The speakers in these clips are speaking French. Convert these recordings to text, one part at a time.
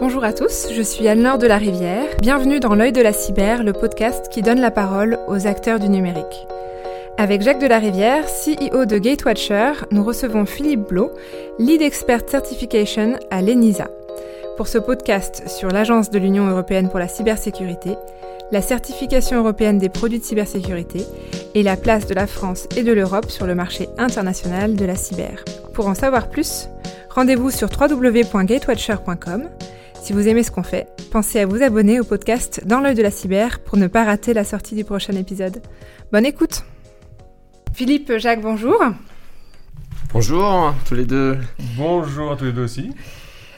Bonjour à tous, je suis Anne-Laure de la Rivière. Bienvenue dans L'œil de la cyber, le podcast qui donne la parole aux acteurs du numérique. Avec Jacques de la Rivière, CEO de Gatewatcher, nous recevons Philippe Blo, Lead Expert Certification à l'ENISA. Pour ce podcast sur l'Agence de l'Union européenne pour la cybersécurité, la certification européenne des produits de cybersécurité et la place de la France et de l'Europe sur le marché international de la cyber. Pour en savoir plus, rendez-vous sur www.gatewatcher.com. Si vous aimez ce qu'on fait, pensez à vous abonner au podcast Dans l'œil de la cyber pour ne pas rater la sortie du prochain épisode. Bonne écoute Philippe, Jacques, bonjour Bonjour tous les deux Bonjour à tous les deux aussi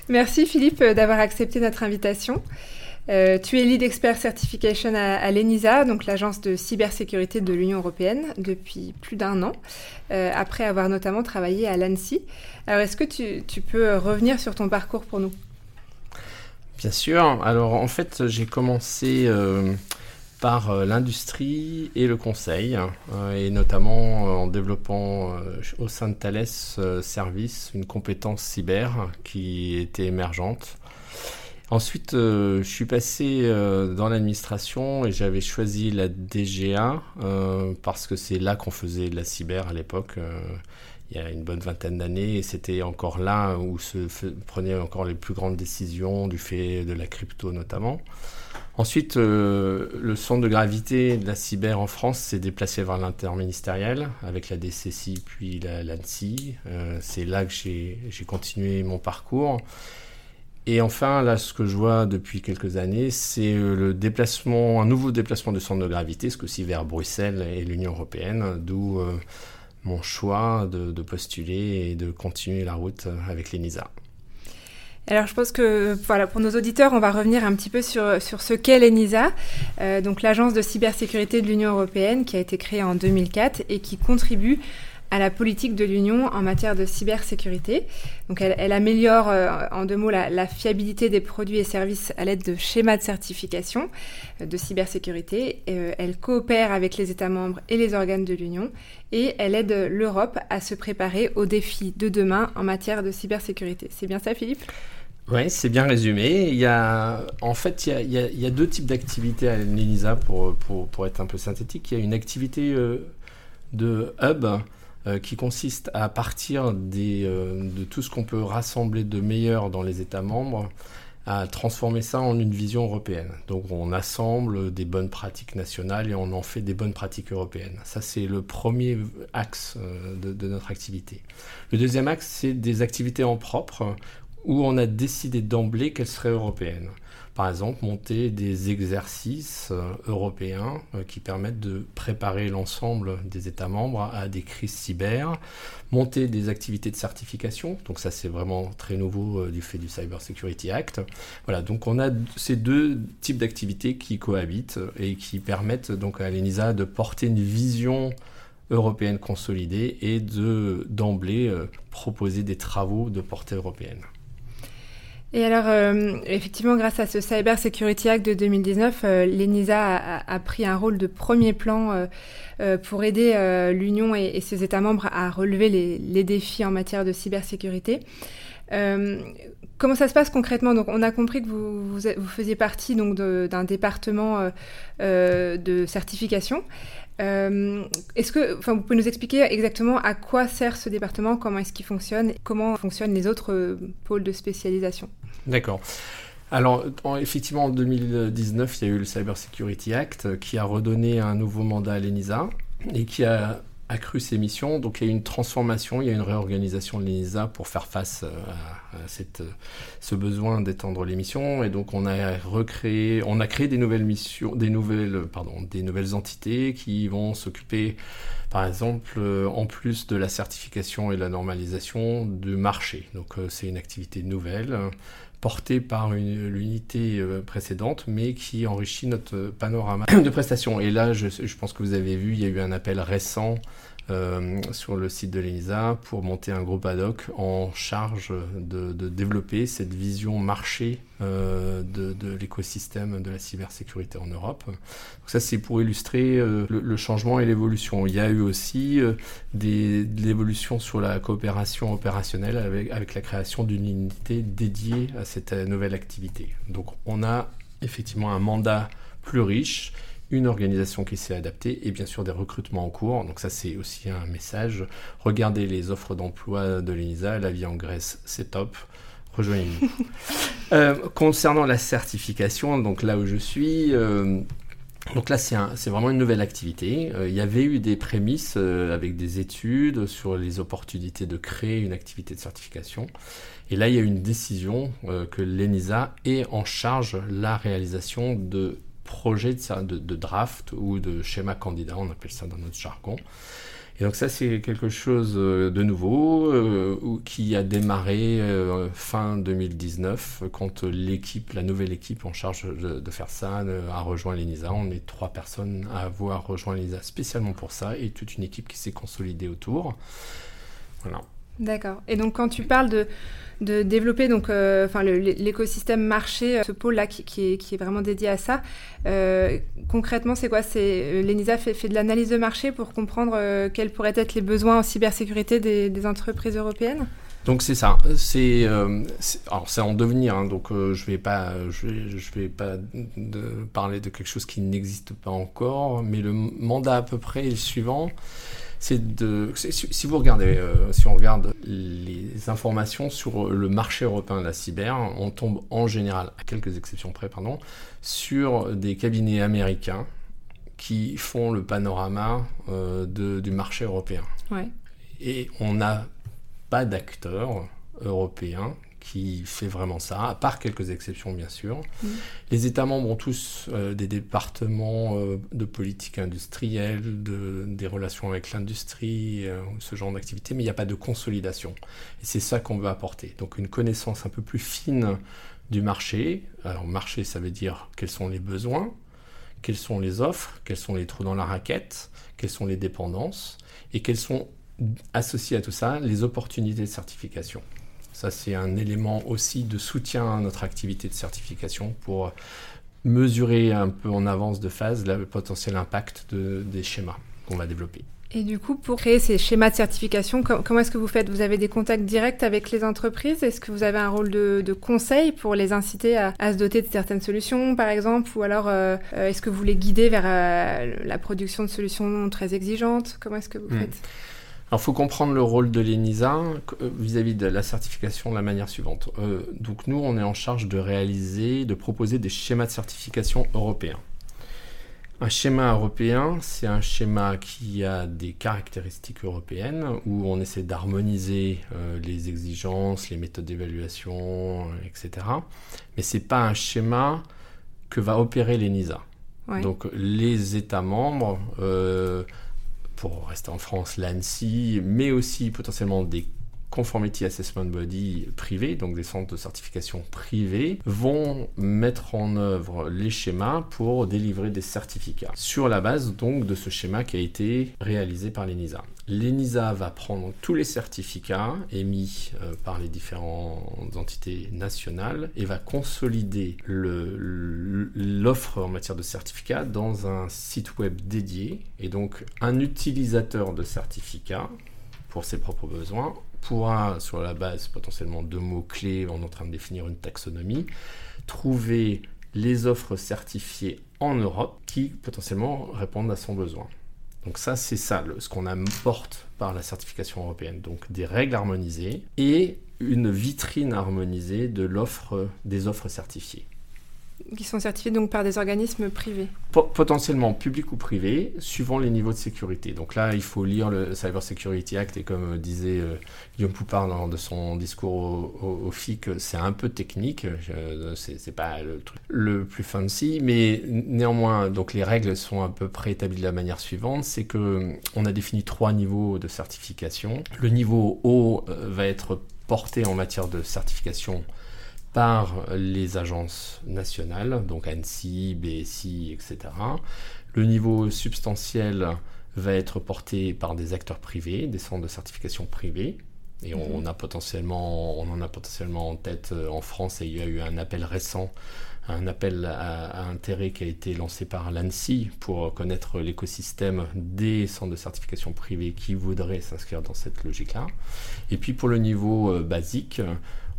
Merci Philippe d'avoir accepté notre invitation. Euh, tu es lead expert certification à, l'ENISA, donc l'agence de cybersécurité de l'Union européenne, depuis plus d'un an, euh, après avoir notamment travaillé à l'ANSI. Alors, est-ce que tu, peux revenir sur ton parcours pour nous? Bien sûr. Alors, en fait, j'ai commencé euh, par l'industrie et le conseil, et notamment en développant au sein de Thales Service une compétence cyber qui était émergente. Ensuite, euh, je suis passé euh, dans l'administration et j'avais choisi la DGA euh, parce que c'est là qu'on faisait de la cyber à l'époque, il y a une bonne vingtaine d'années, et c'était encore là où se prenaient encore les plus grandes décisions du fait de la crypto notamment. Ensuite, le centre de gravité de la cyber en France s'est déplacé vers l'interministériel avec la DCCI puis l'ANSI. c'est là que j'ai continué mon parcours. Et enfin, là, ce que je vois depuis quelques années, c'est euh, le déplacement, un nouveau déplacement de centre de gravité, ce que vers Bruxelles et l'Union européenne, d'où euh, mon choix de, postuler et de continuer la route avec l'ENISA. Alors je pense que voilà pour nos auditeurs, on va revenir un petit peu sur, sur ce qu'est l'ENISA, euh, donc l'agence de cybersécurité de l'Union européenne qui a été créée en 2004 et qui contribue à la politique de l'Union en matière de cybersécurité. Donc elle, améliore euh, en deux mots la, fiabilité des produits et services à l'aide de schémas de certification euh, de cybersécurité. Euh, elle coopère avec les États membres et les organes de l'Union et elle aide l'Europe à se préparer aux défis de demain en matière de cybersécurité. C'est bien ça Philippe? Oui, c'est bien résumé. Il y a, en fait, il y a, deux types d'activités à l'ENISA pour, pour, pour, être un peu synthétique. Il y a une activité de hub euh, qui consiste à partir euh, de tout ce qu'on peut rassembler de meilleur dans les États membres, à transformer ça en une vision européenne. Donc on assemble des bonnes pratiques nationales et on en fait des bonnes pratiques européennes. Ça c'est le premier axe euh, de, de notre activité. Le deuxième axe c'est des activités en propre où on a décidé d'emblée qu'elles seraient européennes par exemple, monter des exercices euh, européens euh, qui permettent de préparer l'ensemble des États membres à des crises cyber, monter des activités de certification, donc ça c'est vraiment très nouveau euh, du fait du Cyber Security Act. Voilà, donc on a ces deux types d'activités qui cohabitent et qui permettent donc à l'ENISA de porter une vision européenne consolidée et de d'emblée proposer des travaux de portée européenne. Et alors, euh, effectivement, grâce à ce Cyber Security Act de 2019, euh, l'ENISA a, pris un rôle de premier plan euh, pour aider l'Union et, ses États membres à relever les, défis en matière de cybersécurité. comment ça se passe concrètement? Donc, on a compris que vous, vous, faisiez partie donc d'un département de certification. est-ce que, enfin, vous pouvez nous expliquer exactement à quoi sert ce département, comment est-ce qu'il fonctionne, comment fonctionnent les autres pôles de spécialisation? D'accord. Alors, effectivement, en 2019, il y a eu le Cyber Security Act qui a redonné un nouveau mandat à l'ENISA et qui a accru ses missions. Donc, il y a une transformation, il y a une réorganisation de l'ENISA pour faire face euh, à, cette, ce besoin d'étendre les missions. Et donc, on a recréé, on a créé des nouvelles missions, des nouvelles, pardon, des nouvelles entités qui vont s'occuper, par exemple, euh, en plus de la certification et la normalisation du marché. Donc, euh, c'est une activité nouvelle porté par l'unité euh, précédente, mais qui enrichit notre panorama de prestations. Et là, je, pense que vous avez vu, il y a eu un appel récent euh, sur le site de l'ENISA pour monter un groupe ad hoc en charge de, développer cette vision marché euh, de, l'écosystème de la cybersécurité en Europe. Donc ça, c'est pour illustrer euh, le, changement et l'évolution. Il y a eu aussi des, de l'évolution sur la coopération opérationnelle avec, avec la création d'une unité dédiée à cette nouvelle activité. Donc on a effectivement un mandat plus riche une organisation qui s'est adaptée et bien sûr des recrutements en cours. Donc ça c'est aussi un message. Regardez les offres d'emploi de l'ENISA, la vie en Grèce c'est top. Rejoignez-nous. Euh, concernant la certification, donc là où je suis, euh, donc là c'est vraiment une nouvelle activité. Euh, il y avait eu des prémices avec des études sur les opportunités de créer une activité de certification. Et là il y a eu une décision que l'ENISA est en charge la réalisation de projet de, de, draft ou de schéma candidat, on appelle ça dans notre jargon. Et donc ça, c'est quelque chose euh, de nouveau euh, qui a démarré euh, fin 2019 quand l'équipe, la nouvelle équipe en charge de, faire ça a rejoint l'ENISA. On est trois personnes à avoir rejoint l'ENISA spécialement pour ça et toute une équipe qui s'est consolidée autour. Voilà. D'accord. Et donc quand tu parles de développer donc euh, enfin l'écosystème marché, euh, ce pôle-là qui, est, vraiment dédié à ça. Euh, concrètement, c'est quoi? C'est l'ENISA fait, de l'analyse de marché pour comprendre quels pourraient être les besoins en cybersécurité des, entreprises européennes? Donc c'est ça, c'est alors c'est en devenir, hein, donc je vais pas je vais, pas parler de quelque chose qui n'existe pas encore, mais le mandat à peu près est le suivant c'est de si vous regardez euh, si on regarde les informations sur le marché européen de la cyber, on tombe en général, à quelques exceptions près, pardon, sur des cabinets américains qui font le panorama euh, du marché européen. Et on n'a pas d'acteurs européens qui fait vraiment ça, à part quelques exceptions bien sûr. Mm. Les États membres ont tous euh, des départements euh, de politique industrielle, de, des relations avec l'industrie, euh, ce genre d'activité, mais il n'y a pas de consolidation. Et c'est ça qu'on veut apporter. Donc une connaissance un peu plus fine du marché. Alors marché, ça veut dire quels sont les besoins, quelles sont les offres, quels sont les trous dans la raquette, quelles sont les dépendances, et quelles sont associées à tout ça les opportunités de certification. Ça, c'est un élément aussi de soutien à notre activité de certification pour mesurer un peu en avance de phase le potentiel impact des schémas qu'on va développer. Et du coup, pour créer ces schémas de certification, comment est-ce que vous faites? Vous avez des contacts directs avec les entreprises? Est-ce que vous avez un rôle de, conseil pour les inciter à, se doter de certaines solutions, par exemple? Ou alors, euh, euh, est-ce que vous les guidez vers euh, la production de solutions très exigeantes? Comment est-ce que vous hmm. faites? Alors, il faut comprendre le rôle de l'ENISA euh, vis-à-vis de la certification de la manière suivante. Euh, donc, nous, on est en charge de réaliser, de proposer des schémas de certification européens. Un schéma européen, c'est un schéma qui a des caractéristiques européennes, où on essaie d'harmoniser euh, les exigences, les méthodes d'évaluation, etc. Mais ce n'est pas un schéma que va opérer l'ENISA. Donc, les États membres pour rester en France, l'ANSI, mais aussi potentiellement des Conformity Assessment Body privés, donc des centres de certification privés, vont mettre en œuvre les schémas pour délivrer des certificats sur la base donc de ce schéma qui a été réalisé par l'ENISA. L'ENISA va prendre tous les certificats émis euh, par les différentes entités nationales et va consolider l'offre en matière de certificats dans un site web dédié et donc un utilisateur de certificats pour ses propres besoins pourra, sur la base potentiellement de mots-clés, on est en train de définir une taxonomie, trouver les offres certifiées en Europe qui potentiellement répondent à son besoin. Donc ça, c'est ça, ce qu'on apporte par la certification européenne. Donc des règles harmonisées et une vitrine harmonisée de l'offre, des offres certifiées qui sont certifiés donc par des organismes privés Potentiellement publics ou privés, suivant les niveaux de sécurité. Donc là, il faut lire le Cyber Security Act et comme disait euh, Guillaume Poupard dans de son discours au, FIC, c'est un peu technique, euh, c'est pas le truc le plus fancy, mais néanmoins, donc les règles sont à peu près établies de la manière suivante, c'est que on a défini trois niveaux de certification. Le niveau haut euh, va être porté en matière de certification par les agences nationales, donc ANSI, BSI, etc. Le niveau substantiel va être porté par des acteurs privés, des centres de certification privés. Et on, a potentiellement, on en a potentiellement en tête en France et il y a eu un appel récent un appel à, intérêt qui a été lancé par l'ANSI pour connaître l'écosystème des centres de certification privés qui voudraient s'inscrire dans cette logique-là. Et puis pour le niveau euh, basique,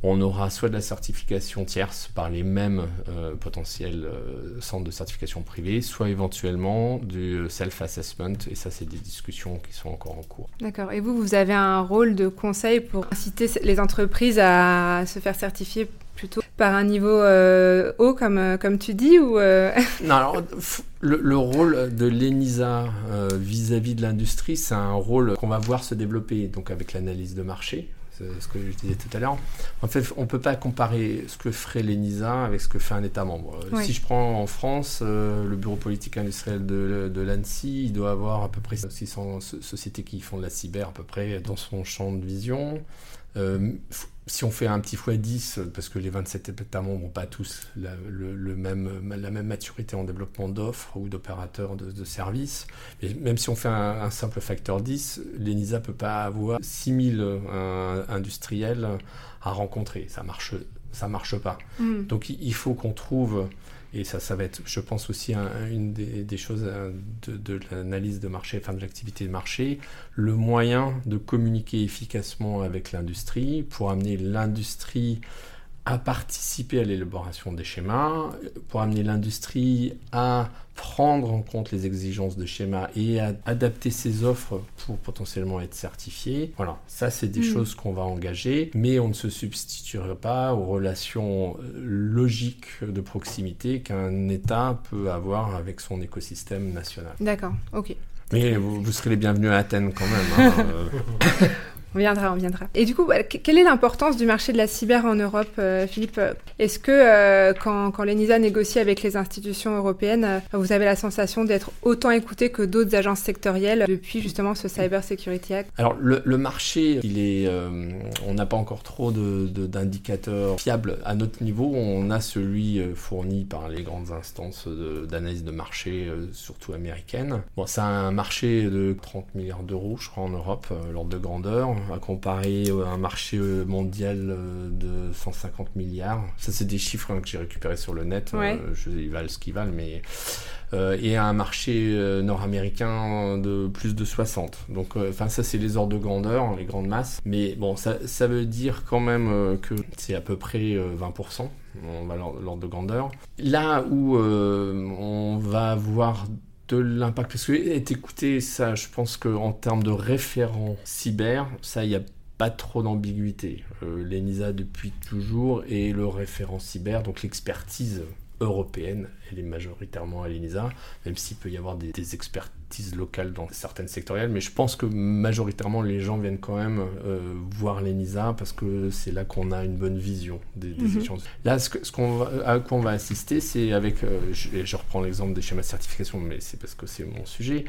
on aura soit de la certification tierce par les mêmes euh, potentiels euh, centres de certification privés, soit éventuellement du self-assessment, et ça c'est des discussions qui sont encore en cours. D'accord, et vous, vous avez un rôle de conseil pour inciter les entreprises à se faire certifier plutôt par un niveau euh, haut, comme, euh, comme tu dis ou euh, Non, alors, le, rôle de l'ENISA vis-à-vis de l'industrie, c'est un rôle qu'on va voir se développer donc avec l'analyse de marché, ce que je disais tout à l'heure. En fait, on ne peut pas comparer ce que ferait l'ENISA avec ce que fait un État membre. Si je prends en France, le bureau politique industriel de, de l'ANSI, il doit avoir à peu près 600 sociétés qui font de la cyber à peu près dans son champ de vision. Euh, si on fait un petit x10, parce que les 27 États membres n'ont pas tous la, le, même, la même maturité en développement d'offres ou d'opérateurs de, services, mais même si on fait un, simple facteur 10, l'ENISA ne peut pas avoir 6000 euh, industriels à rencontrer. Ça marche, ça marche pas. Mm. Donc il faut qu'on trouve et ça, ça va être, je pense, aussi une des, choses euh, de, de l'analyse de marché, enfin de l'activité de marché, le moyen de communiquer efficacement avec l'industrie pour amener l'industrie à participer à l'élaboration des schémas, pour amener l'industrie à prendre en compte les exigences de schéma et à adapter ses offres pour potentiellement être certifiées. Voilà, ça c'est des mm. choses qu'on va engager, mais on ne se substituerait pas aux relations euh, logiques de proximité qu'un État peut avoir avec son écosystème national. D'accord, ok. Mais vous, serez les bienvenus à Athènes quand même. Hein, euh. On viendra, on viendra. Et du coup, quelle est l'importance du marché de la cyber en Europe, euh, Philippe? Est-ce que euh, quand, quand l'ENISA négocie avec les institutions européennes, euh, vous avez la sensation d'être autant écouté que d'autres agences sectorielles depuis justement ce Cyber Security Act? Alors le, marché, il est, on n'a pas encore trop d'indicateurs de, fiables à notre niveau. On a celui fourni par les grandes instances d'analyse de, marché, surtout américaines. Bon, c'est un marché de 30 milliards d'euros, je crois, en Europe, l'ordre de grandeur à comparer à un marché euh, mondial euh, de 150 milliards. Ça, c'est des chiffres hein, que j'ai récupérés sur le net. Euh, je, ils valent ce qu'ils valent, mais et à un marché nord-américain de plus de 60. Donc, enfin, ça, c'est les ordres de grandeur, les grandes masses. Mais bon, ça, ça veut dire quand même que c'est à peu près 20%. On va l'ordre de grandeur. Là où on va voir de l'impact Parce que est écouté, ça, je pense qu'en termes de référent cyber, ça, il n'y a pas trop d'ambiguïté. Euh, L'ENISA depuis toujours est le référent cyber, donc l'expertise européenne, elle est majoritairement à l'ENISA, même s'il peut y avoir des, des expertises locales dans certaines sectorielles, mais je pense que majoritairement les gens viennent quand même euh, voir l'ENISA parce que c'est là qu'on a une bonne vision des, des mhm. Là, ce, ce qu'on à quoi on va assister, c'est avec, euh, je, reprends l'exemple des schémas de certification, mais c'est parce que c'est mon sujet,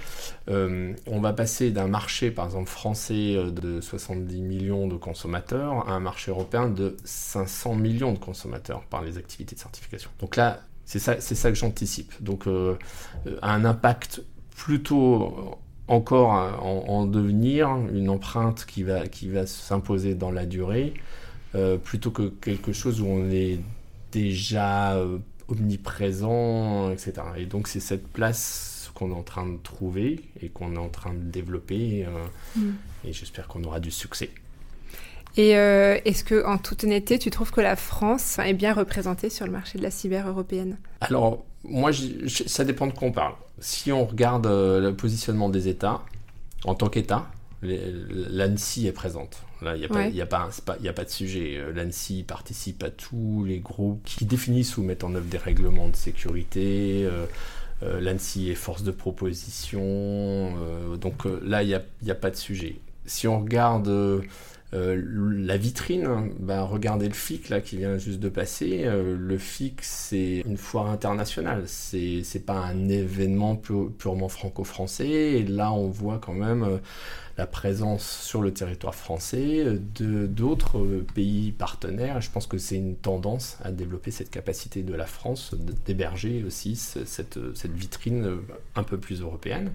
euh, on va passer d'un marché, par exemple, français de 70 millions de consommateurs à un marché européen de 500 millions de consommateurs par les activités de certification. Donc là, c'est ça, c'est ça que j'anticipe. Donc, un impact plutôt encore en, devenir, une empreinte qui va, qui va s'imposer dans la durée, euh, plutôt que quelque chose où on est déjà euh, omniprésent, etc. Et donc c'est cette place qu'on est en train de trouver et qu'on est en train de développer, euh, mm. et j'espère qu'on aura du succès. Et euh, est-ce que, en toute honnêteté, tu trouves que la France est bien représentée sur le marché de la cyber européenne? Alors, moi, ça dépend de quoi on parle. Si on regarde euh, le positionnement des États, en tant qu'État, l'ANSI est présente. Là, il n'y a, a, a, pas de sujet. Euh, L'ANSI participe à tous les groupes qui définissent ou mettent en œuvre des règlements de sécurité. L'ANSI est force de proposition. donc là, il n'y a, a, pas de sujet. Si on regarde euh, la vitrine, bah, regardez le FIC là qui vient juste de passer. Euh, le FIC c'est une foire internationale, c'est c'est pas un événement purement franco-français. Et là on voit quand même euh, la présence sur le territoire français de d'autres pays partenaires. Je pense que c'est une tendance à développer cette capacité de la France d'héberger aussi cette, cette vitrine un peu plus européenne.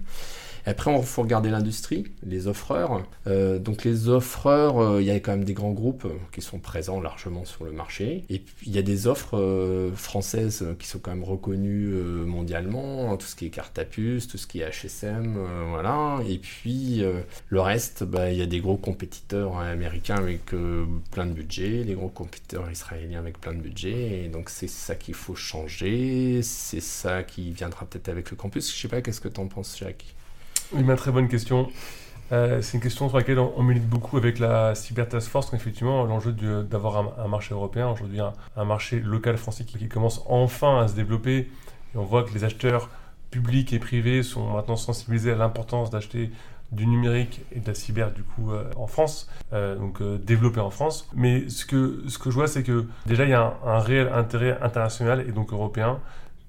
Après, il faut regarder l'industrie, les offreurs. Euh, donc les offreurs, euh, il y a quand même des grands groupes qui sont présents largement sur le marché. Et puis il y a des offres euh, françaises qui sont quand même reconnues mondialement, tout ce qui est Cartapus, tout ce qui est HSM, voilà. Et puis le reste, bah, il y a des gros compétiteurs américains avec plein de budget, les gros compétiteurs israéliens avec plein de budget. Et donc c'est ça qu'il faut changer, c'est ça qui viendra peut-être avec le campus. Je sais pas, qu'est-ce que tu en penses, Jacques? Oui, une très bonne question. Euh, c'est une question sur laquelle on, milite beaucoup avec la Cyber Task Force. Effectivement, l'enjeu d'avoir un, marché européen, aujourd'hui un, marché local français qui, commence enfin à se développer. Et on voit que les acheteurs publics et privés sont maintenant sensibilisés à l'importance d'acheter du numérique et de la cyber du coup euh, en France, euh, donc développé en France. Mais ce que, ce que je vois, c'est que déjà il y a un, un réel intérêt international et donc européen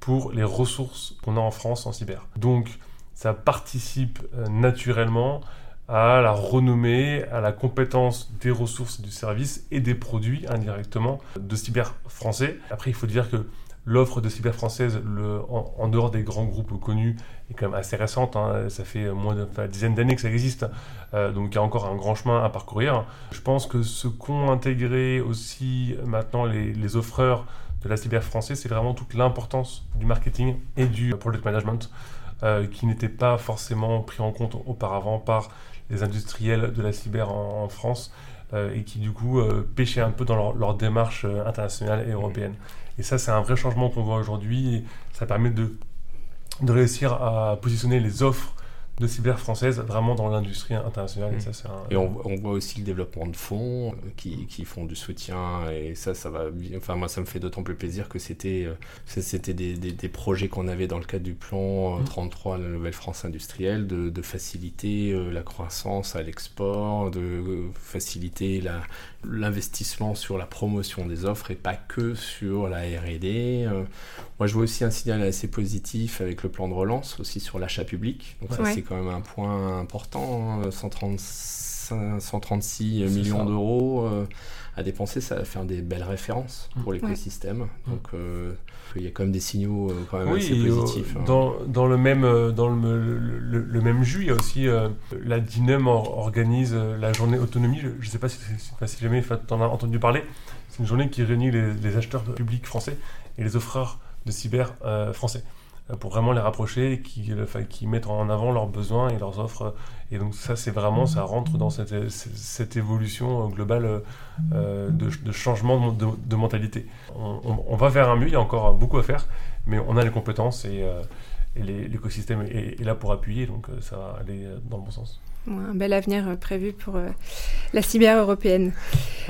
pour les ressources qu'on a en France en cyber. Donc ça participe euh, naturellement à la renommée, à la compétence des ressources du service et des produits indirectement de cyber français. Après, il faut dire que l'offre de cyber française, en, dehors des grands groupes connus, est quand même assez récente. Hein. Ça fait moins de enfin, dizaines d'années que ça existe, euh, donc il y a encore un grand chemin à parcourir. Je pense que ce qu'ont intégré aussi maintenant les, les offreurs de la cyber française, c'est vraiment toute l'importance du marketing et du product management. Euh, qui n'étaient pas forcément pris en compte auparavant par les industriels de la cyber en, France euh, et qui du coup euh, pêchaient un peu dans leur, leur démarche internationale et européenne. Et ça, c'est un vrai changement qu'on voit aujourd'hui et ça permet de, de réussir à positionner les offres de cyber française vraiment dans l'industrie internationale. Et, mm. et on, voit aussi le développement de fonds euh, qui, qui, font du soutien et ça, ça va. Enfin, moi, ça me fait d'autant plus plaisir que c'était euh, c'était des, des, projets qu'on avait dans le cadre du plan 33, mm. la nouvelle France industrielle, de, de faciliter euh, la croissance à l'export, de faciliter l'investissement sur la promotion des offres et pas que sur la R&D. Moi, je vois aussi un signal assez positif avec le plan de relance aussi sur l'achat public. Donc ça, c'est quand même un point important. 136 hein. millions d'euros euh, à dépenser, ça va faire des belles références pour l'écosystème. Donc euh, il y a quand même des signaux euh, quand même assez positifs. Hein. Dans, dans, le même, dans le, le, même jus, il y a aussi la DINEM organise la journée autonomie. Je ne sais pas si, si jamais tu en as entendu parler. C'est une journée qui réunit les, les acheteurs publics français et les offreurs de cyber français. Euh, pour vraiment les rapprocher qui, mettent en avant leurs besoins et leurs offres. Et donc ça, c'est vraiment, ça rentre dans cette, évolution globale euh, de, changement de, mentalité. On, va vers un mieux, il y a encore beaucoup à faire, mais on a les compétences et, euh, l'écosystème est, là pour appuyer, donc ça va aller dans le bon sens. Un bel avenir prévu pour la cyber européenne.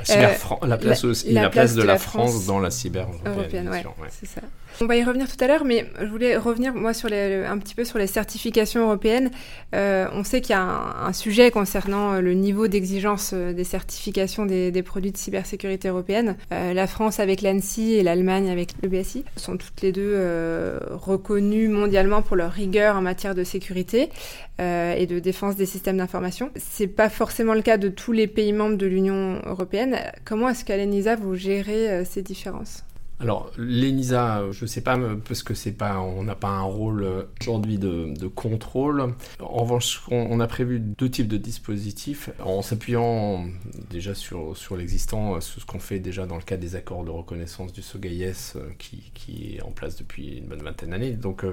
La, place, aussi, la, place, de, la France, dans la cyber européenne. ouais. c'est ça. On va y revenir tout à l'heure, mais je voulais revenir moi sur les, un petit peu sur les certifications européennes. Euh, on sait qu'il y a un, sujet concernant euh, le niveau d'exigence euh, des certifications des, produits de cybersécurité européenne. la France avec l'ANSI et l'Allemagne avec le BSI sont toutes les deux reconnues mondialement pour leur rigueur en matière de sécurité et de défense des systèmes d'information. C'est pas forcément le cas de tous les pays membres de l'Union européenne. Comment est-ce qu'à l'ENISA vous gérez ces différences? Alors, l'ENISA, je ne sais pas, parce que c'est pas, on n'a pas un rôle euh, aujourd'hui de, contrôle. En revanche, on, a prévu deux types de dispositifs en s'appuyant déjà sur, sur l'existant, euh, ce qu'on fait déjà dans le cadre des accords de reconnaissance du SOGAIS euh, qui, qui, est en place depuis une bonne vingtaine d'années. Donc,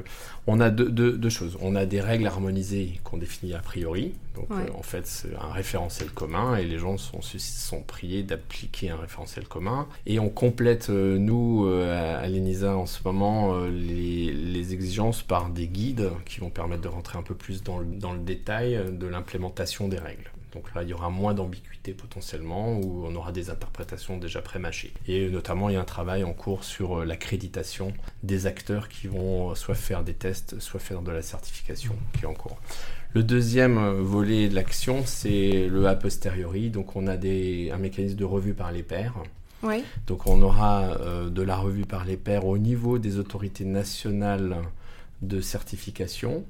on a deux, deux, choses. On a des règles harmonisées qu'on définit a priori. Donc, en fait, c'est un référentiel commun et les gens sont, sont priés d'appliquer un référentiel commun. Et on complète, nous, euh, à l'ENISA en ce moment euh, les, exigences par des guides qui vont permettre de rentrer un peu plus dans le, détail de l'implémentation des règles. Donc là, il y aura moins d'ambiguïté potentiellement, où on aura des interprétations déjà prémâchées. Et notamment, il y a un travail en cours sur euh, l'accréditation des acteurs qui vont soit faire des tests, soit faire de la certification qui est en cours. Le deuxième volet de l'action, c'est le a posteriori. Donc on a un mécanisme de revue par les pairs donc on aura euh, de la revue par les pairs au niveau des autorités nationales de certification.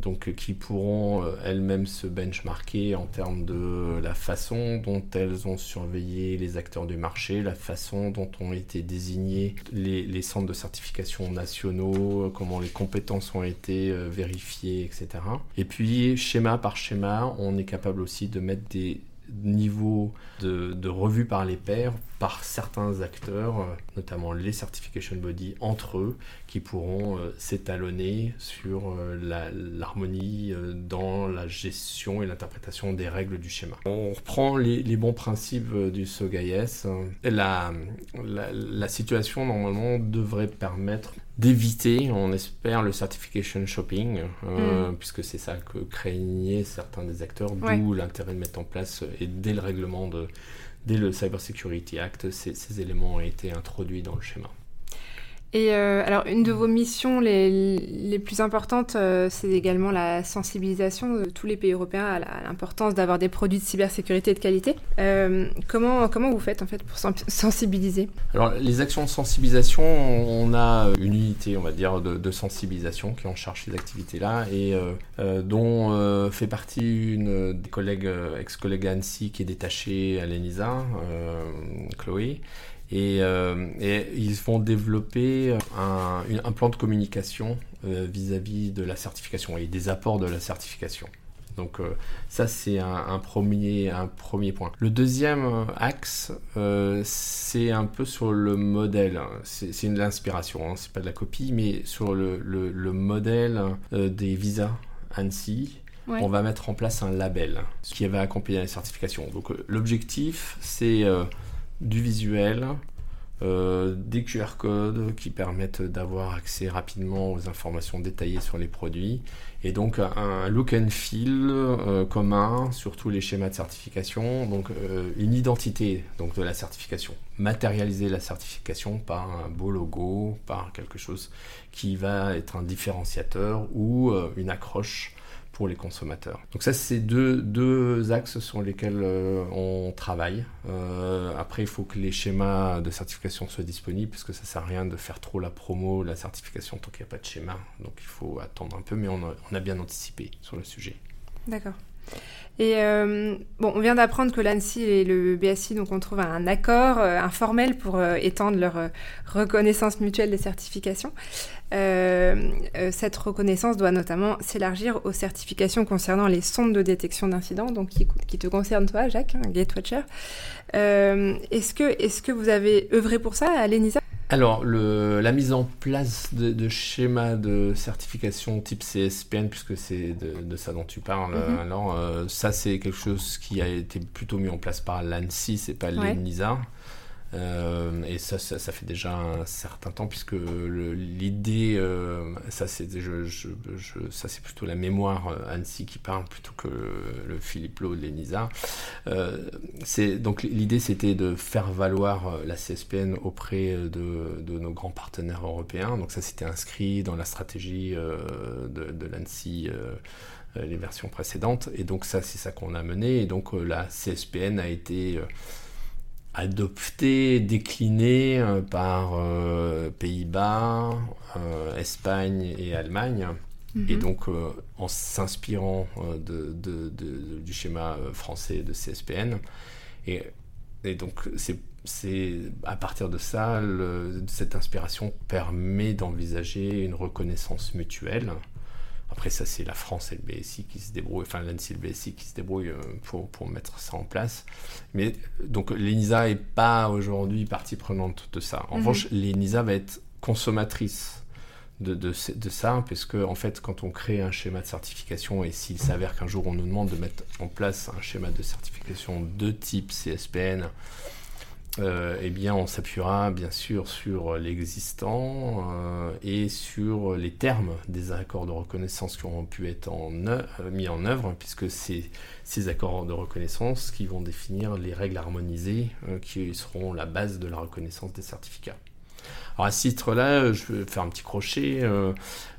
donc qui pourront elles-mêmes se benchmarker en termes de la façon dont elles ont surveillé les acteurs du marché, la façon dont ont été désignés les centres de certification nationaux, comment les compétences ont été vérifiées, etc. Et puis, schéma par schéma, on est capable aussi de mettre des niveaux de, de revue par les pairs par certains acteurs, euh, notamment les certification body entre eux, qui pourront euh, s'étalonner sur euh, l'harmonie dans la gestion et l'interprétation des règles du schéma. On reprend les, bons principes du SOGAIS. La, la, la situation normalement devrait permettre d'éviter, on espère, le certification shopping, mm. puisque c'est ça que craignaient certains des acteurs, d'où l'intérêt de mettre en place, et dès le règlement de, dès le Cyber Security Act, ces, éléments ont été introduits dans le schéma. Et euh, alors, une de vos missions les, plus importantes, euh, c'est également la sensibilisation de tous les pays européens à l'importance d'avoir des produits de cybersécurité de qualité. Euh, comment, comment vous faites en fait pour sensibiliser? Alors, les actions de sensibilisation, on a une unité, on va dire, de, sensibilisation qui en charge ces activités-là et dont fait partie une des collègues, ex-collègues Annecy qui est détachée à l'ENISA, Chloé. Euh, et, ils vont développer un, un plan de communication euh, vis-à-vis de la certification et des apports de la certification. Donc euh, ça c'est un, premier, un premier point. Le deuxième axe, c'est un peu sur le modèle. C'est une inspiration, hein, c'est pas de la copie, mais sur le, le, modèle des visas ANSI. On va mettre en place un label qui va accompagner la certification. Donc l'objectif c'est du visuel, euh, des QR codes qui permettent d'avoir accès rapidement aux informations détaillées sur les produits. Et donc un look and feel euh, commun sur tous les schémas de certification, donc euh, une identité donc de la certification, matérialiser la certification par un beau logo, par quelque chose qui va être un différenciateur ou une accroche les consommateurs. Donc ça, c'est deux, deux axes sur lesquels euh, on travaille. Euh, après, il faut que les schémas de certification soient disponibles, parce que ça sert à rien de faire trop la promo, la certification, tant qu'il n'y a pas de schéma. Donc il faut attendre un peu, mais on a bien anticipé sur le sujet. D'accord. Et euh, bon, on vient d'apprendre que l'ANSI et le BSI donc on trouve un accord euh, informel pour euh, étendre leur reconnaissance mutuelle des certifications. cette reconnaissance doit notamment s'élargir aux certifications concernant les sondes de détection d'incidents, donc qui, te concerne toi, Jacques, hein, Gatewatcher. est-ce que, est-ce que vous avez œuvré pour ça à l'ENISA alors, la mise en place de, schémas de certification type CSPN, puisque c'est de, ça dont tu parles, mhm. alors euh, ça c'est quelque chose qui a été plutôt mis en place par l'ANSI, c'est pas l'ENISA. Euh, et ça, ça, fait déjà un certain temps, puisque l'idée, euh, ça c'est plutôt la mémoire euh, Annecy qui parle plutôt que le, Philippe Lowe de l'ENISA. donc l'idée c'était de faire valoir la CSPN auprès de, nos grands partenaires européens. Donc ça c'était inscrit dans la stratégie de, de l'Annecy les versions précédentes. Et donc ça, c'est ça qu'on a mené. Et donc la CSPN a été adopté, décliné euh, par euh, Pays-Bas, euh, Espagne et Allemagne. Et mhm. donc, en s'inspirant de, du schéma français de CSPN. Et, et donc, c'est à partir de ça, cette inspiration permet d'envisager une reconnaissance mutuelle après, ça, c'est la France et le BSI qui se débrouillent, enfin l'ANSI et le BSI qui se débrouillent euh, pour, pour mettre ça en place. Mais donc, l'ENISA n'est pas aujourd'hui partie prenante de ça. En mhm. revanche, l'ENISA va être consommatrice de, de, de, ça, parce que, en fait, quand on crée un schéma de certification, et s'il s'avère qu'un jour on nous demande de mettre en place un schéma de certification de type CSPN, euh, eh bien, on s'appuiera bien sûr sur l'existant euh, et sur les termes des accords de reconnaissance qui auront pu être euh, mis en œuvre, puisque c'est ces accords de reconnaissance qui vont définir les règles harmonisées qui seront la base de la reconnaissance des certificats. Alors à ce titre-là, je vais faire un petit crochet.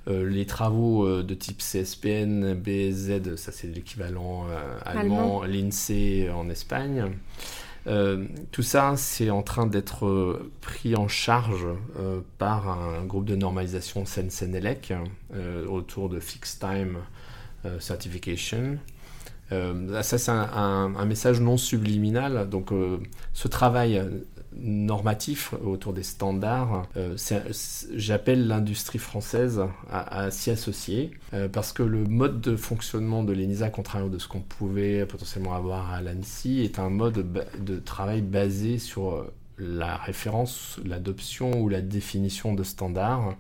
les travaux de type CSPN, BSZ, ça c'est l'équivalent allemand, l'INSEE en Espagne. Tout ça, c'est en train d'être pris en charge par un groupe de normalisation Sensenelec autour de Fixed Time Certification. ça, c'est un, un, message non subliminal. Donc, ce travail normatif autour des standards, euh, j'appelle l'industrie française à, s'y associer euh, parce que le mode de fonctionnement de l'ENISA, contrairement de ce qu'on pouvait potentiellement avoir à l'ANSI, est un mode de travail basé sur euh, la référence, l'adoption ou la définition de standards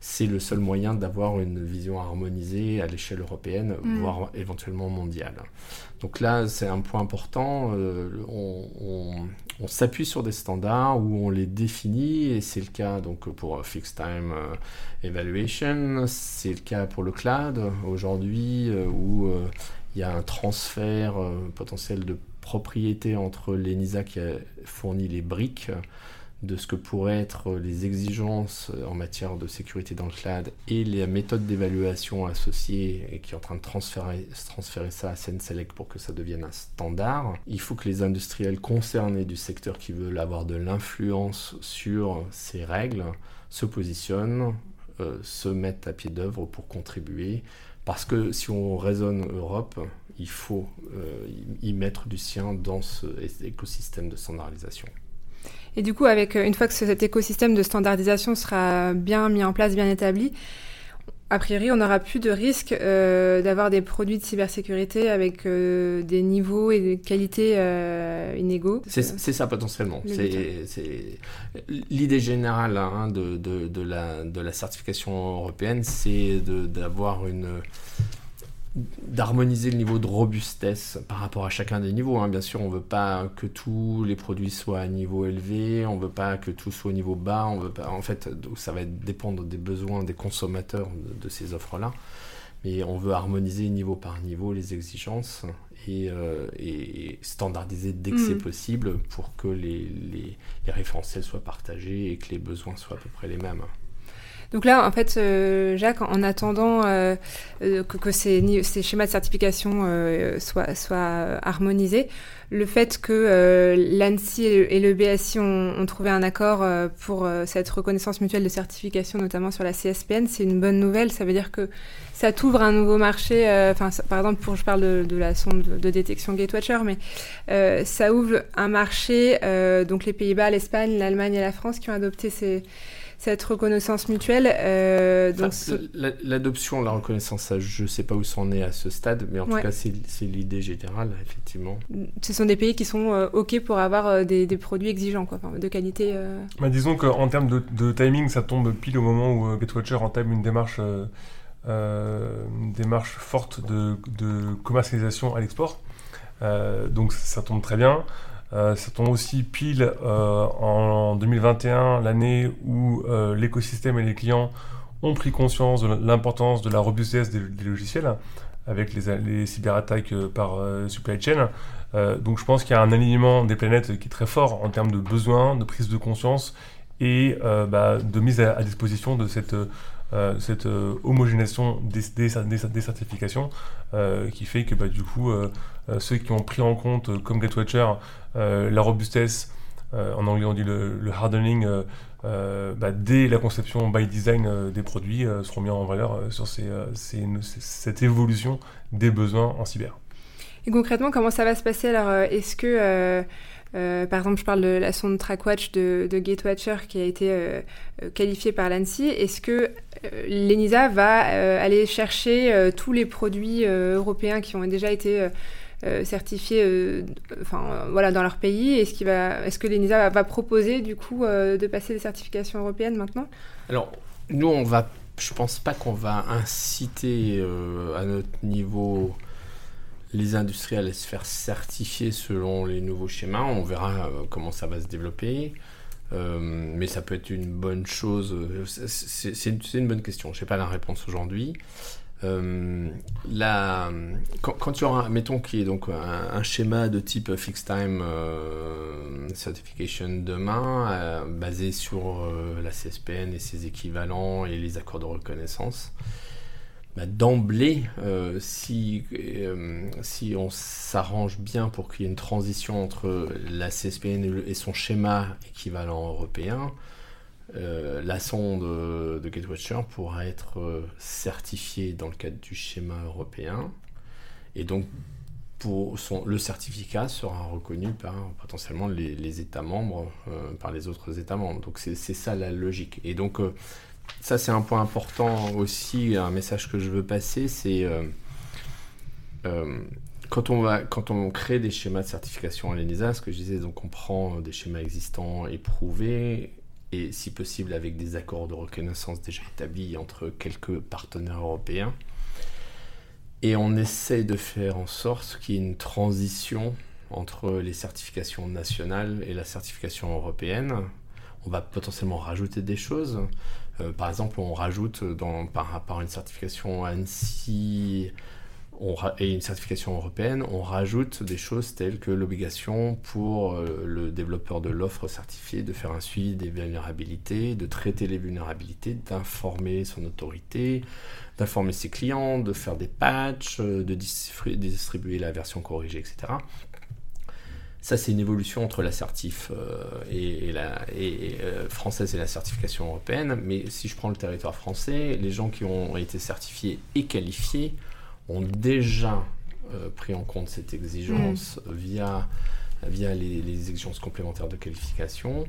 c'est le seul moyen d'avoir une vision harmonisée à l'échelle européenne, mm. voire éventuellement mondiale. Donc là, c'est un point important. Euh, on, s'appuie sur des standards où on les définit, et c'est le cas donc pour Fixed Time euh, Evaluation, c'est le cas pour le cloud aujourd'hui, euh, où il y a un transfert potentiel de propriété entre l'ENISA qui a fourni les briques de ce que pourraient être les exigences en matière de sécurité dans le cloud et les méthodes d'évaluation associées et qui est en train de transférer, transférer ça à Senselec pour que ça devienne un standard. Il faut que les industriels concernés du secteur qui veulent avoir de l'influence sur ces règles se positionnent, euh, se mettent à pied d'œuvre pour contribuer. Parce que si on raisonne Europe, il faut euh, y mettre du sien dans cet écosystème de standardisation. Et du coup, avec euh, une fois que cet écosystème de standardisation sera bien mis en place, bien établi, a priori, on n'aura plus de risque euh, d'avoir des produits de cybersécurité avec euh, des niveaux et des qualités inégaux. C'est ça potentiellement. C'est l'idée générale hein, de, de, de, la, de la certification européenne, c'est d'avoir une d'harmoniser le niveau de robustesse par rapport à chacun des niveaux. Hein. Bien sûr, on ne veut pas que tous les produits soient à niveau élevé, on ne veut pas que tout soit au niveau bas, on veut pas... En fait, ça va dépendre des besoins des consommateurs de, ces offres-là. Mais on veut harmoniser niveau par niveau les exigences et, euh, standardiser dès que c'est mm. possible pour que les, les, les référentiels soient partagés et que les besoins soient à peu près les mêmes. Donc là, en fait, euh, Jacques, en attendant euh, euh, que, ces, schémas de certification soient, soient, harmonisés, le fait que l'ANSI et le, BSI ont, trouvé un accord pour cette reconnaissance mutuelle de certification, notamment sur la CSPN, c'est une bonne nouvelle. Ça veut dire que ça t'ouvre un nouveau marché. Enfin, par exemple, pour je parle de, la sonde de, détection Gatewatcher, mais ça ouvre un marché. donc les Pays-Bas, l'Espagne, l'Allemagne et la France qui ont adopté ces cette reconnaissance mutuelle. Euh, donc L'adoption, la reconnaissance, je ne sais pas où c'en est à ce stade, mais en tout cas, c'est l'idée générale, effectivement. Ce sont des pays qui sont euh, OK pour avoir euh, des, produits exigeants, quoi, de qualité. Bah, disons qu'en termes de, timing, ça tombe pile au moment où GetWatcher entame une démarche, une démarche forte de, de commercialisation à l'export. donc ça tombe très bien. Euh, ça aussi pile euh, en 2021, l'année où euh, l'écosystème et les clients ont pris conscience de l'importance de la robustesse des, logiciels avec les, cyberattaques par supply chain. donc je pense qu'il y a un alignement des planètes qui est très fort en termes de besoins, de prise de conscience et bah, de mise à, disposition de cette cette homogénéisation des, certifications qui fait que bah, du coup ceux qui ont pris en compte comme GetWatcher euh, la robustesse, euh, en anglais on dit le, hardening, euh, bah, dès la conception by design des produits seront mis en valeur sur cette évolution des besoins en cyber. Et concrètement, comment ça va se passer? Alors, est-ce que, par exemple, je parle de la sonde TrackWatch de, Gatewatcher qui a été qualifiée par l'ANSI, est-ce que l'ENISA va aller chercher tous les produits européens qui ont déjà été euh, certifiés euh, enfin, euh, voilà, dans leur pays? Est-ce va, est-ce que l'ENISA va, proposer du coup de passer des certifications européennes maintenant? Alors, nous, on va, je pense pas qu'on va inciter à notre niveau les industriels à se faire certifier selon les nouveaux schémas. On verra comment ça va se développer. mais ça peut être une bonne chose. C'est une, bonne question. Je n'ai pas la réponse aujourd'hui. Euh, quand, tu auras, mettons qu'il y ait donc un, schéma de type fixed time euh, certification demain, euh, basé sur la CSPN et ses équivalents et les accords de reconnaissance, bah, d'emblée, si, si on s'arrange bien pour qu'il y ait une transition entre la CSPN et son schéma équivalent européen, la sonde de Gatewatcher pourra être certifiée dans le cadre du schéma européen. Et donc, pour le certificat sera reconnu par potentiellement les, États membres, euh, par les autres États membres. Donc c'est ça la logique. Et donc euh, ça c'est un point important aussi, un message que je veux passer, c'est euh, quand, on va, quand on crée des schémas de certification à l'ENISA, ce que je disais, donc on prend des schémas existants éprouvés et si possible avec des accords de reconnaissance déjà établis entre quelques partenaires européens et on essaie de faire en sorte qu'il y ait une transition entre les certifications nationales et la certification européenne. On va potentiellement rajouter des choses. Euh, par exemple, on rajoute dans, par rapport à une certification ANSI et une certification européenne, on rajoute des choses telles que l'obligation pour euh, le développeur de l'offre certifiée de faire un suivi des vulnérabilités, de traiter les vulnérabilités, d'informer son autorité, d'informer ses clients, de faire des patchs, euh, de distribuer la version corrigée, etc. Ça, c'est une évolution entre la certif euh, et, la, et, française et la certification européenne. Mais si je prends le territoire français, les gens qui ont été certifiés et qualifiés ont déjà euh, pris en compte cette exigence mm. via, via les, exigences complémentaires de qualification.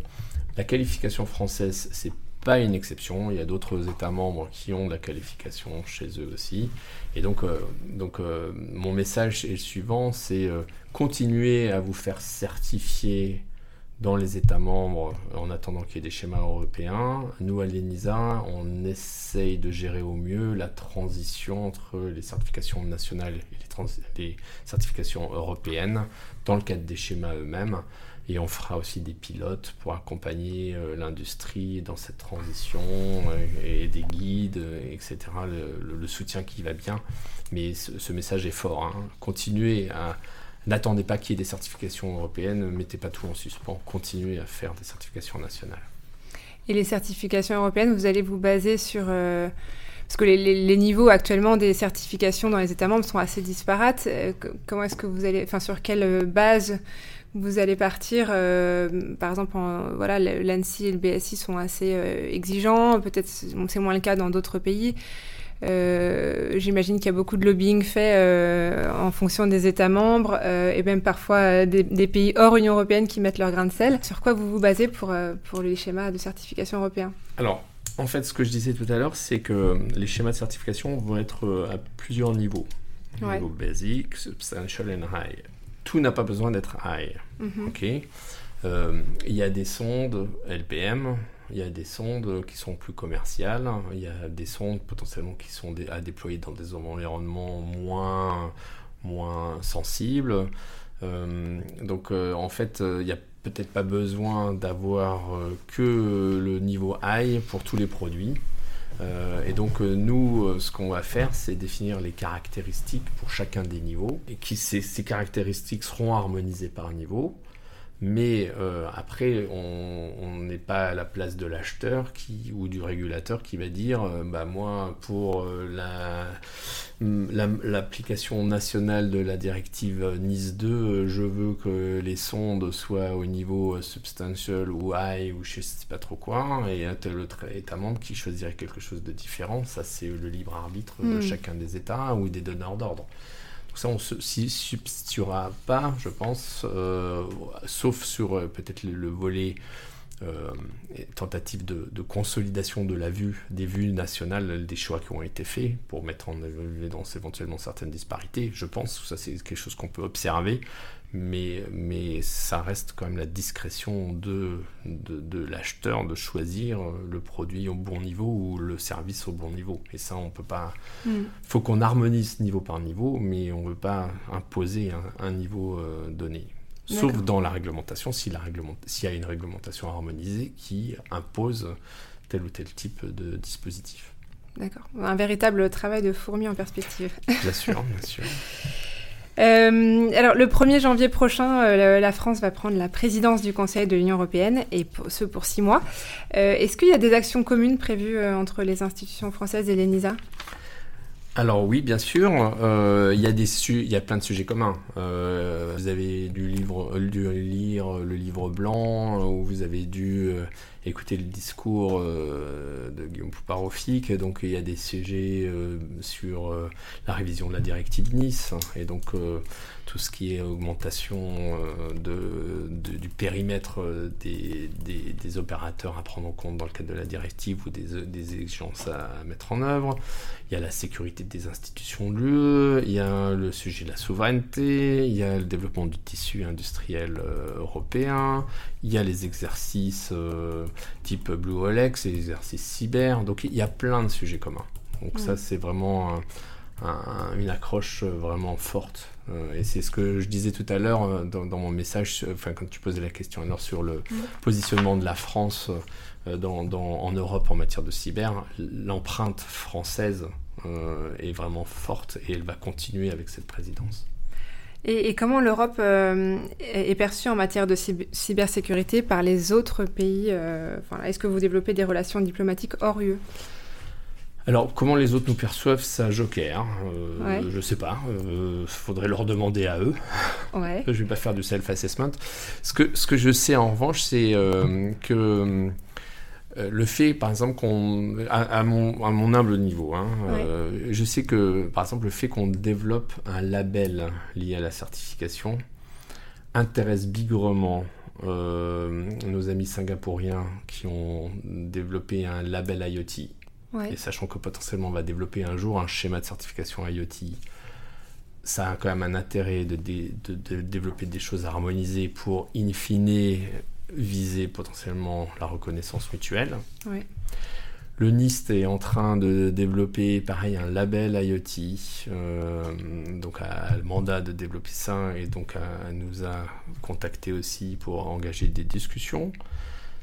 La qualification française, c'est pas une exception. Il y a d'autres États membres qui ont de la qualification chez eux aussi. Et donc, euh, euh, mon message est le suivant, c'est continuer à vous faire certifier dans les États membres en attendant qu'il y ait des schémas européens. Nous, à l'ENISA, on essaye de gérer au mieux la transition entre les certifications nationales et les, certifications européennes dans le cadre des schémas eux-mêmes. Et on fera aussi des pilotes pour accompagner euh, l'industrie dans cette transition euh, et, des guides, etc. Le, soutien qui va bien. Mais ce, message est fort. Hein. Continuez à N'attendez pas qu'il y ait des certifications européennes, ne mettez pas tout en suspens, continuez à faire des certifications nationales. Et les certifications européennes, vous allez vous baser sur... Euh, parce que les, niveaux actuellement des certifications dans les États membres sont assez disparates. Euh, comment est-ce que vous allez... Enfin, sur quelle euh, base vous allez partir Par exemple, voilà, l'ANSI et le BSI sont assez exigeants. Peut-être c'est moins le cas dans d'autres pays. Euh, j'imagine qu'il y a beaucoup de lobbying fait euh, en fonction des États membres euh, et même parfois des, pays hors Union européenne qui mettent leur grain de sel. Sur quoi vous vous basez pour, pour les schémas de certification européens? Alors, en fait, ce que je disais tout à l'heure, c'est que les schémas de certification vont être à plusieurs niveaux. Niveau basic, substantial et high. Tout n'a pas besoin d'être high. Mhm. Ok? Il y a des sondes LPM, il y a des sondes qui sont plus commerciales, il y a des sondes potentiellement qui sont à déployer dans des environnements moins, moins sensibles. Euh, donc euh, en fait, euh, il n'y a peut-être pas besoin d'avoir que le niveau high pour tous les produits. et donc nous, ce qu'on va faire, c'est définir les caractéristiques pour chacun des niveaux, et qui ces caractéristiques seront harmonisées par niveau. Mais euh, après, on n'est pas à la place de l'acheteur qui, ou du régulateur qui va dire euh, bah, moi, pour euh, l'application nationale de la directive NIS 2, je veux que les sondes soient au niveau substantial ou high ou je ne sais pas trop quoi, et un tel autre État membre qui choisirait quelque chose de différent. Ça, c'est le libre arbitre de hmm. chacun des États ou des donneurs d'ordre ça, on ne s'y substituera pas, je pense, euh, sauf sur euh, peut-être le, volet euh, tentative de, consolidation de la vue, des vues nationales, des choix qui ont été faits pour mettre en évidence éventuellement certaines disparités. Je pense, ça c'est quelque chose qu'on peut observer, mais, mais ça reste quand même la discrétion de, de, l'acheteur de choisir le produit au bon niveau ou le service au bon niveau. Et ça, on peut pas. Il mm. faut qu'on harmonise niveau par niveau, mais on ne veut pas imposer un, niveau euh, donné. Sauf dans la réglementation, s'il y a une réglementation harmonisée qui impose tel ou tel type de dispositif. D'accord. Un véritable travail de fourmi en perspective. Bien sûr, bien sûr. Euh, alors, le 1er janvier prochain, euh, la France va prendre la présidence du Conseil de l'Union européenne, et ce pour six mois. Euh, est-ce qu'il y a des actions communes prévues entre les institutions françaises et l'ENISA? Alors oui, bien sûr, euh, il y, a des y a plein de sujets communs. Euh. Euh, vous avez dû, dû, lire le livre blanc, ou vous avez dû écouter le discours de Guillaume Pouparofik. Donc il y a des sujets sur la révision de la directive Nice, et donc tout ce qui est augmentation de, du périmètre des, des, opérateurs à prendre en compte dans le cadre de la directive ou des, des exigences à mettre en œuvre. Il y a la sécurité des institutions de l'UE, il y a le sujet de la souveraineté, il y a le développement du tissu industriel euh, européen, il y a les exercices euh, type Blue Olex, les exercices cyber. Donc il y a plein de sujets communs. Donc ça, c'est vraiment une accroche vraiment forte. Euh, et c'est ce que je disais tout à l'heure dans, mon message, enfin quand tu posais la question alors sur le positionnement de la France dans, en Europe en matière de cyber, l'empreinte française est vraiment forte et elle va continuer avec cette présidence. Et, comment l'Europe euh, est perçue en matière de cybersécurité par les autres pays euh, Est-ce que vous développez des relations diplomatiques hors UE alors, comment les autres nous perçoivent, ça, joker euh, Je sais pas. Il faudrait leur demander à eux. Ouais. je vais pas faire du self-assessment. Ce que, ce que je sais en revanche, c'est que euh, le fait, par exemple, qu'on, à, mon, humble niveau, hein, euh, je sais que, par exemple, le fait qu'on développe un label lié à la certification intéresse bigrement euh, nos amis singapouriens qui ont développé un label IoT. Et sachant que potentiellement on va développer un jour un schéma de certification IoT, ça a quand même un intérêt de, de développer des choses harmonisées pour, in fine, viser potentiellement la reconnaissance mutuelle. Le NIST est en train de développer, pareil, un label IoT, euh, donc a le mandat de développer ça et donc nous a contacté aussi pour engager des discussions.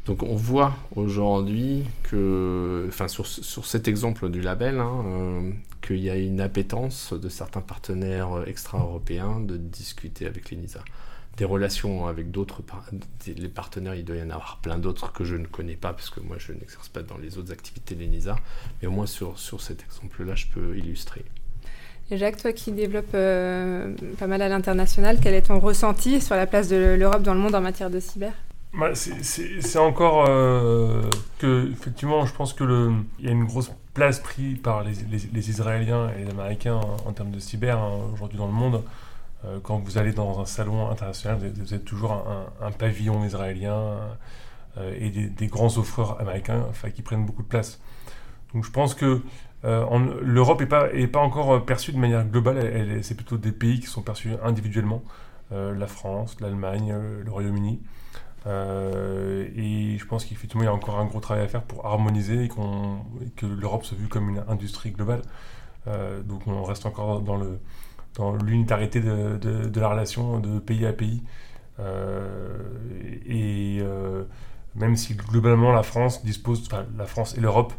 Donc on voit aujourd'hui que, enfin sur, sur, cet exemple du label, hein, euh, qu'il y a une appétence de certains partenaires extra-européens de discuter avec l'ENISA des relations avec d'autres les partenaires, il doit y en avoir plein d'autres que je ne connais pas parce que moi je n'exerce pas dans les autres activités de l'ENISA, mais au moins sur, sur cet exemple-là, je peux illustrer. Et Jacques, toi qui développes euh, pas mal à l'international, quel est ton ressenti sur la place de l'Europe dans le monde en matière de cyber? Bah, C'est encore euh, que, effectivement, je pense qu'il y a une grosse place prise par les, les, Israéliens et les Américains en, termes de cyber hein, aujourd'hui dans le monde. Euh, quand vous allez dans un salon international, vous êtes, toujours un, pavillon israélien euh, et des, grands offreurs américains qui prennent beaucoup de place. Donc je pense que euh, l'Europe n'est pas, encore perçue de manière globale, c'est plutôt des pays qui sont perçus individuellement, la France, l'Allemagne, le Royaume-Uni. et je pense qu'effectivement, il y a encore un gros travail à faire pour harmoniser et, que l'Europe soit vue comme une industrie globale. donc on reste encore dans le, dans l'unitarité de, la relation de pays à pays. Euh, et euh, même si globalement la France dispose, la France et l'Europe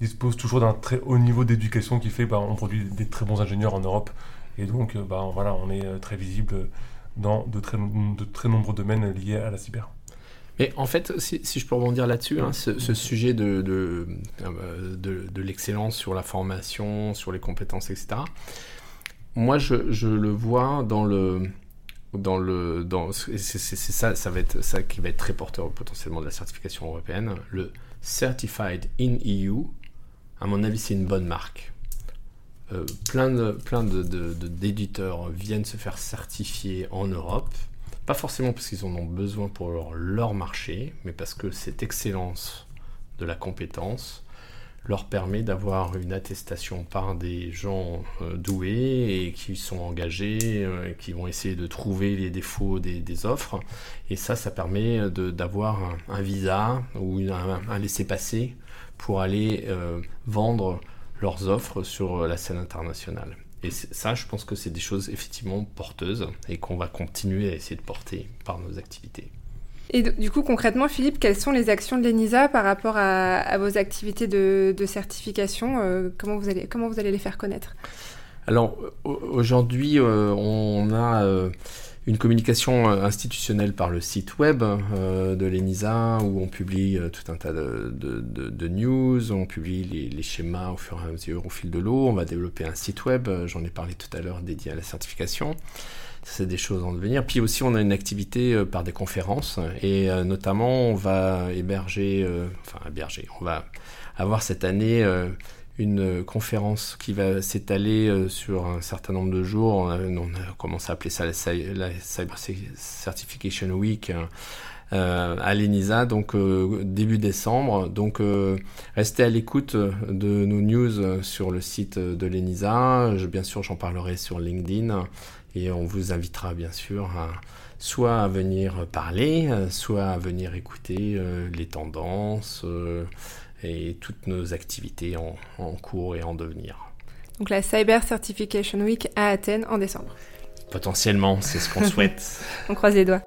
disposent toujours d'un très haut niveau d'éducation qui fait bah, on produit des très bons ingénieurs en Europe et donc euh, bah, voilà, on est très visible dans de très, nombreux domaines liés à la cyber. Mais en fait, si, je peux rebondir là-dessus, hein, ce, sujet de l'excellence sur la formation, sur les compétences, etc., moi, je, le vois dans le. Dans le, dans, c'est ça, ça va être ça qui va être très porteur potentiellement de la certification européenne. Le Certified in EU, à mon avis, c'est une bonne marque. Euh, plein de, plein d'éditeurs viennent se faire certifier en Europe, pas forcément parce qu'ils en ont besoin pour leur, leur marché, mais parce que cette excellence de la compétence leur permet d'avoir une attestation par des gens euh, doués et qui sont engagés, euh, qui vont essayer de trouver les défauts des, offres. Et ça, ça permet d'avoir un, visa ou un, laissez-passer pour aller euh, vendre leurs offres sur la scène internationale. Et ça, je pense que c'est des choses effectivement porteuses et qu'on va continuer à essayer de porter par nos activités. Et du coup, concrètement, Philippe, quelles sont les actions de l'ENISA par rapport à, vos activités de, certification euh, comment, vous allez, comment vous allez les faire connaître? Alors, aujourd'hui, euh, on a... Euh, une communication institutionnelle par le site web de l'ENISA où on publie tout un tas de, news, on publie les, les, schémas au fur et à mesure au fil de l'eau, on va développer un site web, j'en ai parlé tout à l'heure dédié à la certification c'est des choses en devenir. Puis aussi, on a une activité euh, par des conférences et euh, notamment, on va héberger, euh, enfin héberger, on va avoir cette année une conférence qui va s'étaler sur un certain nombre de jours. On a, commencé à appeler ça la, Cyber Certification Week. à l'ENISA, donc début décembre. Donc restez à l'écoute de nos news sur le site de l'ENISA. bien sûr, j'en parlerai sur LinkedIn. Et on vous invitera bien sûr à, soit à venir parler, soit à venir écouter euh, les tendances euh, et toutes nos activités en, cours et en devenir. Donc la Cyber Certification Week à Athènes en décembre. Potentiellement, c'est ce qu'on souhaite. on croise les doigts.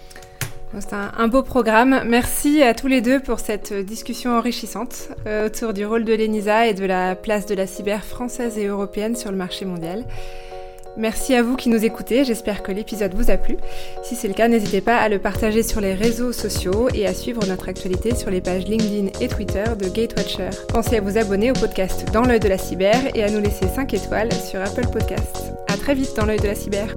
C'est un, beau programme. Merci à tous les deux pour cette discussion enrichissante euh, autour du rôle de l'ENISA et de la place de la cyber française et européenne sur le marché mondial. Merci à vous qui nous écoutez, j'espère que l'épisode vous a plu. Si c'est le cas, n'hésitez pas à le partager sur les réseaux sociaux et à suivre notre actualité sur les pages LinkedIn et Twitter de Gatewatcher. Pensez à vous abonner au podcast Dans l'œil de la cyber et à nous laisser 5 étoiles sur Apple Podcasts. À très vite dans l'œil de la cyber.